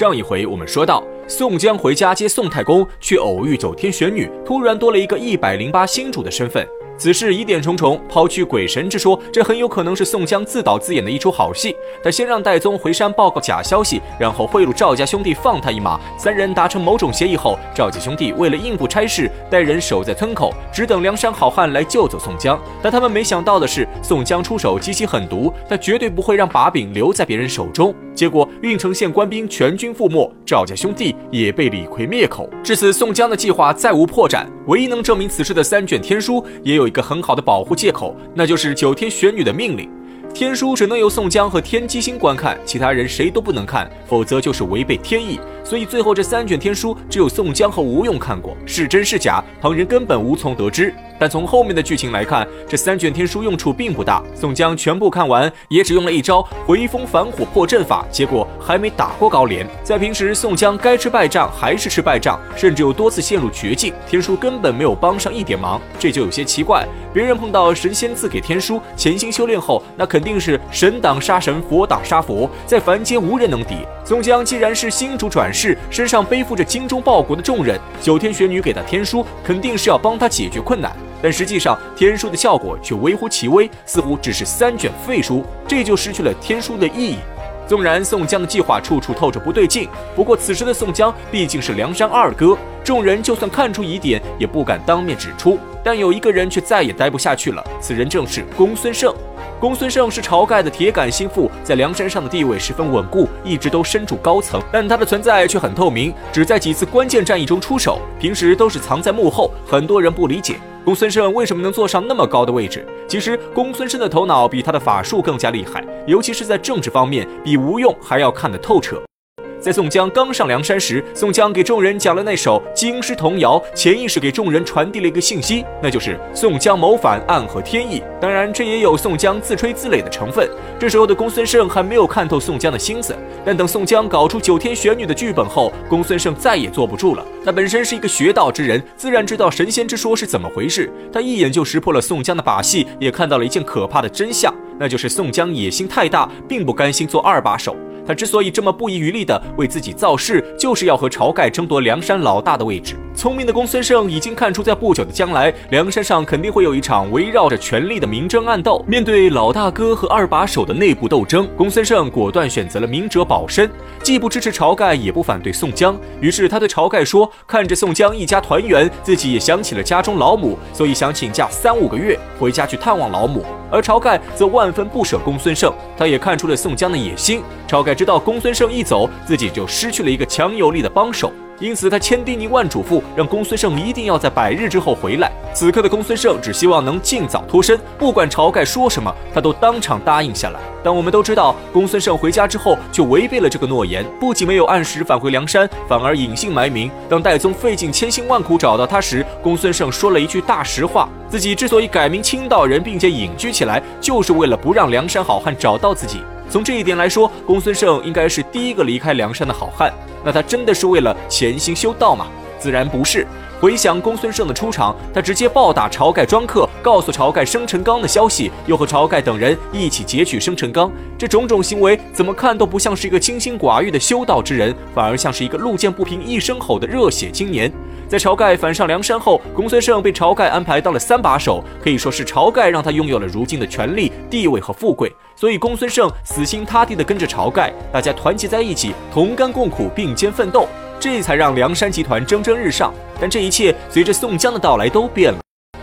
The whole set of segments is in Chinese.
上一回我们说到，宋江回家接宋太公，却偶遇九天玄女，突然多了一个一百零八星主的身份。此事疑点重重，抛去鬼神之说，这很有可能是宋江自导自演的一出好戏。他先让戴宗回山报告假消息，然后贿赂赵家兄弟放他一马。三人达成某种协议后，赵家兄弟为了应付差事，带人守在村口，只等梁山好汉来救走宋江。但他们没想到的是，宋江出手极其狠毒，他绝对不会让把柄留在别人手中。结果郓城县官兵全军覆没，赵家兄弟也被李逵灭口。至此，宋江的计划再无破绽。唯一能证明此事的三卷天书，也有一个很好的保护借口，那就是九天玄女的命令。天书只能由宋江和天机星观看，其他人谁都不能看，否则就是违背天意。所以最后这三卷天书只有宋江和吴用看过，是真是假，旁人根本无从得知。但从后面的剧情来看，这三卷天书用处并不大。宋江全部看完，也只用了一招回风反火破阵法，结果还没打过高廉。在平时，宋江该吃败仗还是吃败仗，甚至有多次陷入绝境，天书根本没有帮上一点忙，这就有些奇怪。别人碰到神仙赐给天书，潜心修炼后，那肯定是神挡杀神，佛挡杀佛，在凡间无人能敌。宋江既然是星主转世，身上背负着精忠报国的重任，九天玄女给他天书，肯定是要帮他解决困难。但实际上，天书的效果却微乎其微，似乎只是三卷废书，这就失去了天书的意义。纵然宋江的计划处处透着不对劲，不过此时的宋江毕竟是梁山二哥，众人就算看出疑点，也不敢当面指出。但有一个人却再也待不下去了，此人正是公孙胜。公孙胜是晁盖的铁杆心腹，在梁山上的地位十分稳固，一直都身处高层。但他的存在却很透明，只在几次关键战役中出手，平时都是藏在幕后。很多人不理解公孙胜为什么能坐上那么高的位置。其实公孙胜的头脑比他的法术更加厉害，尤其是在政治方面，比吴用还要看得透彻。在宋江刚上梁山时，宋江给众人讲了那首京师童谣，潜意识给众人传递了一个信息，那就是宋江谋反，暗合天意。当然，这也有宋江自吹自擂的成分。这时候的公孙胜还没有看透宋江的心思，但等宋江搞出九天玄女的剧本后，公孙胜再也坐不住了。他本身是一个学道之人，自然知道神仙之说是怎么回事。他一眼就识破了宋江的把戏，也看到了一件可怕的真相，那就是宋江野心太大，并不甘心做二把手。他之所以这么不遗余力地为自己造势，就是要和晁盖争夺梁山老大的位置。聪明的公孙胜已经看出，在不久的将来，梁山上肯定会有一场围绕着权力的明争暗斗。面对老大哥和二把手的内部斗争，公孙胜果断选择了明哲保身，既不支持晁盖，也不反对宋江。于是他对晁盖说：“看着宋江一家团圆，自己也想起了家中老母，所以想请假三五个月回家去探望老母。”而晁盖则万分不舍公孙胜，他也看出了宋江的野心。晁盖知道公孙胜一走，自己就失去了一个强有力的帮手，因此他千叮咛万嘱咐，让公孙胜一定要在百日之后回来。此刻的公孙胜只希望能尽早脱身，不管晁盖说什么，他都当场答应下来。但我们都知道，公孙胜回家之后就违背了这个诺言，不仅没有按时返回梁山，反而隐姓埋名。当戴宗费尽千辛万苦找到他时，公孙胜说了一句大实话：自己之所以改名青道人，并且隐居起来，就是为了不让梁山好汉找到自己。从这一点来说，公孙胜应该是第一个离开梁山的好汉。那他真的是为了潜心修道吗？自然不是。回想公孙胜的出场，他直接暴打晁盖庄客，告诉晁盖生辰纲的消息，又和晁盖等人一起劫取生辰纲。这种种行为，怎么看都不像是一个清心寡欲的修道之人，反而像是一个路见不平一声吼的热血青年。在晁盖反上梁山后，公孙胜被晁盖安排到了三把手，可以说是晁盖让他拥有了如今的权力、地位和富贵。所以公孙胜死心塌地地跟着晁盖，大家团结在一起，同甘共苦，并肩奋斗。这才让梁山集团蒸蒸日上，但这一切随着宋江的到来都变了。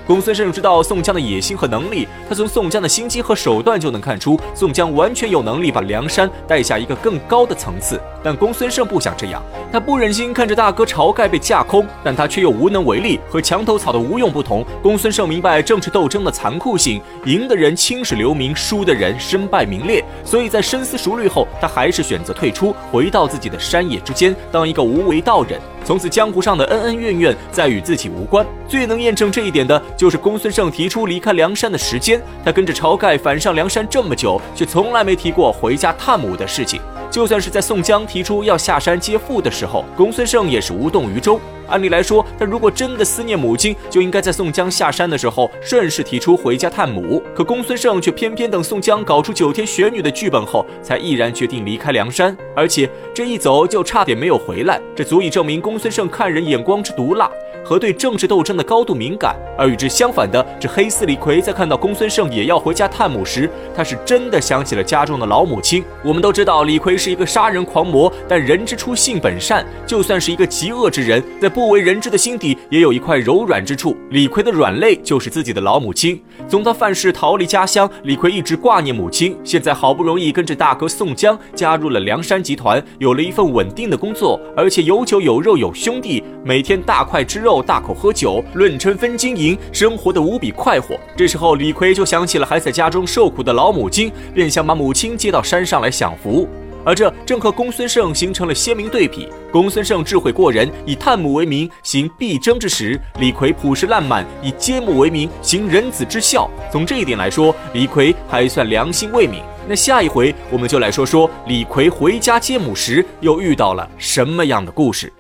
公孙胜知道宋江的野心和能力，他从宋江的心机和手段就能看出，宋江完全有能力把梁山带下一个更高的层次。但公孙胜不想这样，他不忍心看着大哥晁盖被架空，但他却又无能为力。和墙头草的吴用不同，公孙胜明白政治斗争的残酷性，赢的人青史留名，输的人身败名裂。所以在深思熟虑后，他还是选择退出，回到自己的山野之间，当一个无为道人。从此江湖上的恩恩怨怨再与自己无关。最能验证这一点的就是公孙胜提出离开梁山的时间。他跟着晁盖反上梁山这么久，却从来没提过回家探母的事情。就算是在宋江提出要下山接父的时候，公孙胜也是无动于衷。按理来说，他如果真的思念母亲，就应该在宋江下山的时候顺势提出回家探母。可公孙胜却偏偏等宋江搞出九天玄女的剧本后，才毅然决定离开梁山，而且这一走就差点没有回来。这足以证明公孙胜看人眼光之毒辣和对政治斗争的高度敏感。而与之相反的，这黑四李逵在看到公孙胜也要回家探母时，他是真的想起了家中的老母亲。我们都知道李逵是一个杀人狂魔，但人之初性本善，就算是一个极恶之人，在不为人知的心底也有一块柔软之处。李逵的软肋就是自己的老母亲。从他犯事逃离家乡，李逵一直挂念母亲。现在好不容易跟着大哥宋江加入了梁山集团，有了一份稳定的工作，而且有酒有肉有兄弟，每天大块吃肉，大口喝酒，论春分金银，生活的无比快活。这时候李逵就想起了还在家中受苦的老母亲，便想把母亲接到山上来享福。而这正和公孙胜形成了鲜明对比。公孙胜智慧过人，以探母为名行必争之实；李逵朴实烂漫，以接母为名行仁子之孝。从这一点来说，李逵还算良心未泯。那下一回我们就来说说李逵回家接母时又遇到了什么样的故事。